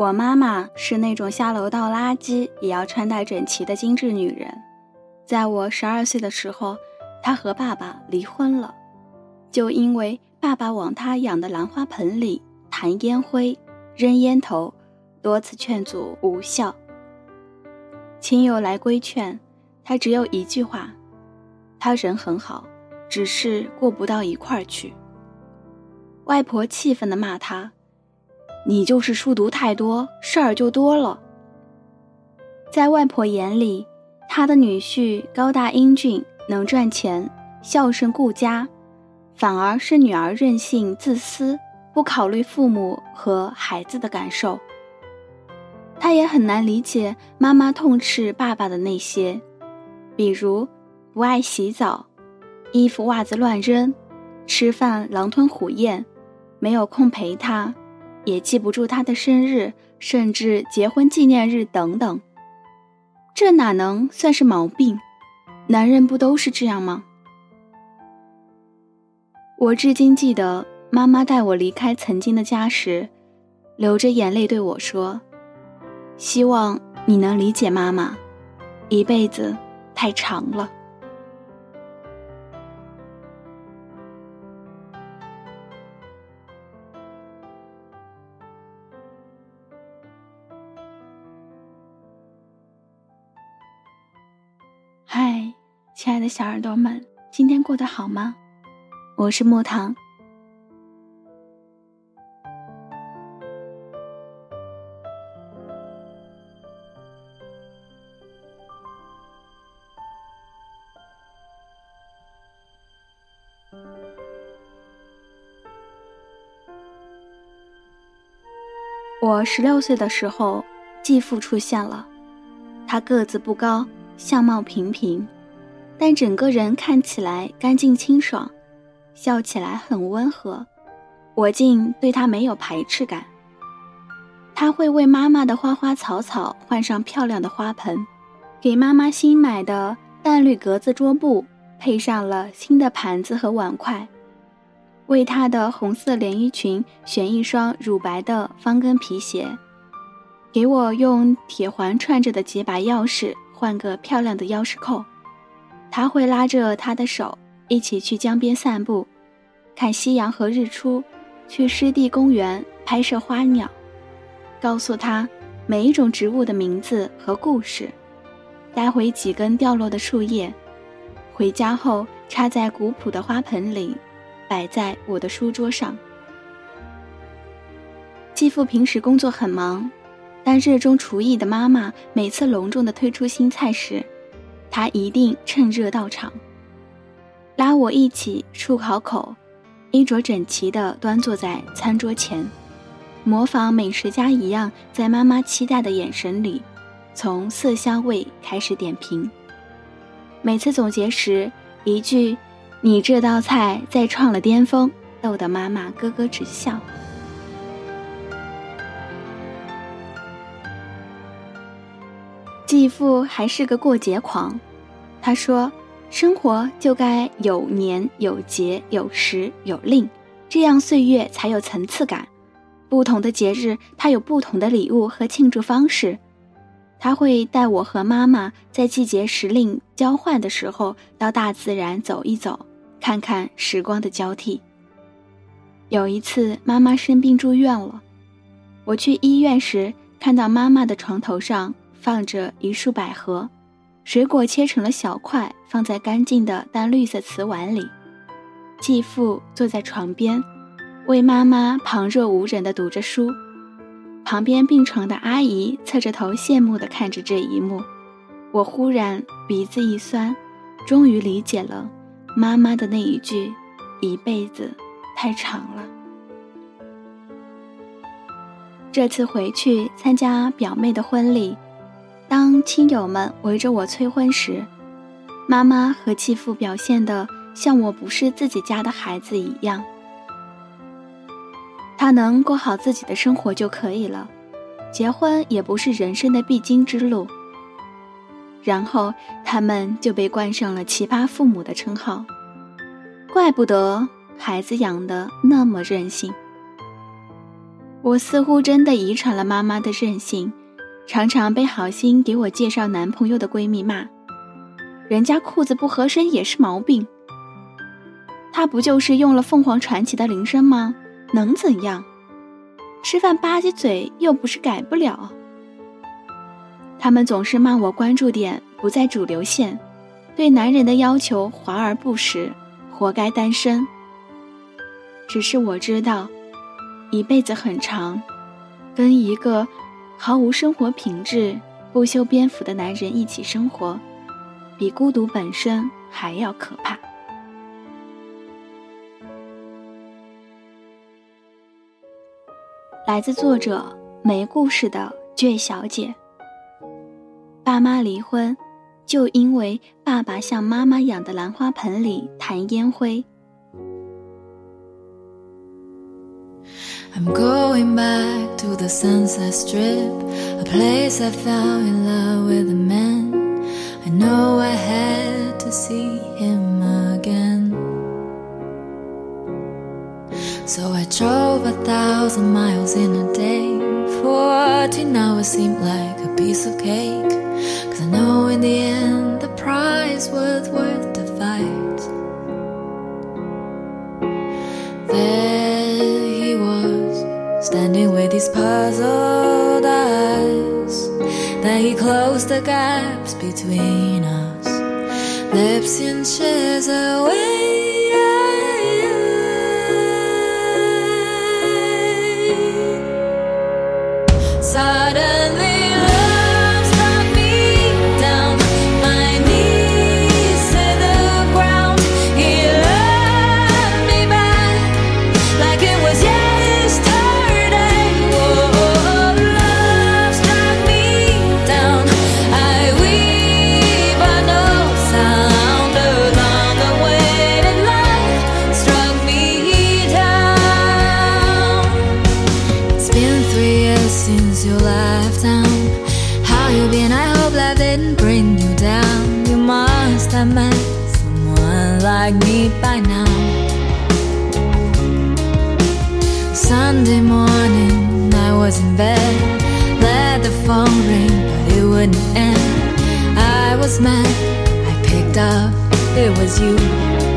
我妈妈是那种下楼倒垃圾也要穿戴整齐的精致女人。在我十二岁的时候，她和爸爸离婚了，就因为爸爸往她养的兰花盆里弹烟灰、扔烟头，多次劝阻无效。亲友来规劝，她只有一句话：“他人很好，只是过不到一块儿去。”外婆气愤地骂他：“你就是书读太多，事儿就多了。”在外婆眼里，她的女婿高大英俊，能赚钱，孝顺顾家，反而是女儿任性自私，不考虑父母和孩子的感受。她也很难理解妈妈痛斥爸爸的那些，比如不爱洗澡，衣服袜子乱扔，吃饭狼吞虎咽。没有空陪他，也记不住他的生日，甚至结婚纪念日等等。这哪能算是毛病？男人不都是这样吗？我至今记得，妈妈带我离开曾经的家时，流着眼泪对我说：“希望你能理解妈妈，一辈子太长了。”亲爱的小耳朵们，今天过得好吗？我是木糖。我十六岁的时候，继父出现了，他个子不高。相貌平平，但整个人看起来干净清爽，笑起来很温和，我竟对他没有排斥感。他会为妈妈的花花草草换上漂亮的花盆，给妈妈新买的淡绿格子桌布配上了新的盘子和碗筷，为她的红色连衣裙选一双乳白的方跟皮鞋，给我用铁环串着的几把钥匙。换个漂亮的钥匙扣，他会拉着他的手一起去江边散步，看夕阳和日出，去湿地公园拍摄花鸟，告诉他每一种植物的名字和故事，带回几根掉落的树叶，回家后插在古朴的花盆里，摆在我的书桌上。继父平时工作很忙。但热衷厨艺的妈妈每次隆重的推出新菜时，他一定趁热到场，拉我一起漱好口，衣着整齐地端坐在餐桌前，模仿美食家一样，在妈妈期待的眼神里，从色香味开始点评。每次总结时，一句“你这道菜再创了巅峰”，逗得妈妈咯咯直笑。继父还是个过节狂，他说：“生活就该有年有节有时有令，这样岁月才有层次感。不同的节日，他有不同的礼物和庆祝方式。他会带我和妈妈在季节时令交换的时候，到大自然走一走，看看时光的交替。有一次，妈妈生病住院了，我去医院时，看到妈妈的床头上。”放着一束百合，水果切成了小块，放在干净的淡绿色瓷碗里。继父坐在床边，为妈妈旁若无人地读着书。旁边病床的阿姨侧着头羡慕地看着这一幕。我忽然鼻子一酸，终于理解了妈妈的那一句：“一辈子太长了。”这次回去参加表妹的婚礼。当亲友们围着我催婚时，妈妈和继父表现的像我不是自己家的孩子一样。他能过好自己的生活就可以了，结婚也不是人生的必经之路。然后他们就被冠上了“奇葩父母”的称号，怪不得孩子养的那么任性。我似乎真的遗传了妈妈的任性，常常被好心给我介绍男朋友的闺蜜骂：“人家裤子不合身也是毛病，他不就是用了凤凰传奇的铃声吗？能怎样？吃饭吧唧嘴又不是改不了。”他们总是骂我关注点不在主流线，对男人的要求华而不实，活该单身。只是我知道。一辈子很长，跟一个毫无生活品质、不修边幅的男人一起生活，比孤独本身还要可怕。来自作者没故事的倔小姐。爸妈离婚，就因为爸爸向妈妈养的兰花盆里弹烟灰。I'm going back to the Sunset Strip, a place I fell in love with a man. I know I had to see him again. So I drove a thousand miles in a day. Fourteen hours seemed like a piece of cake. Cause I know in the end the prize was worth the fight. Standing with his puzzled eyes. Then he closed the gaps between us, lips inches away. Your you left. How you been? I hope life didn't bring you down. You must have met someone like me by now. Sunday morning, I was in bed. Let the phone ring, but it wouldn't end. I was mad. I picked up. It was you.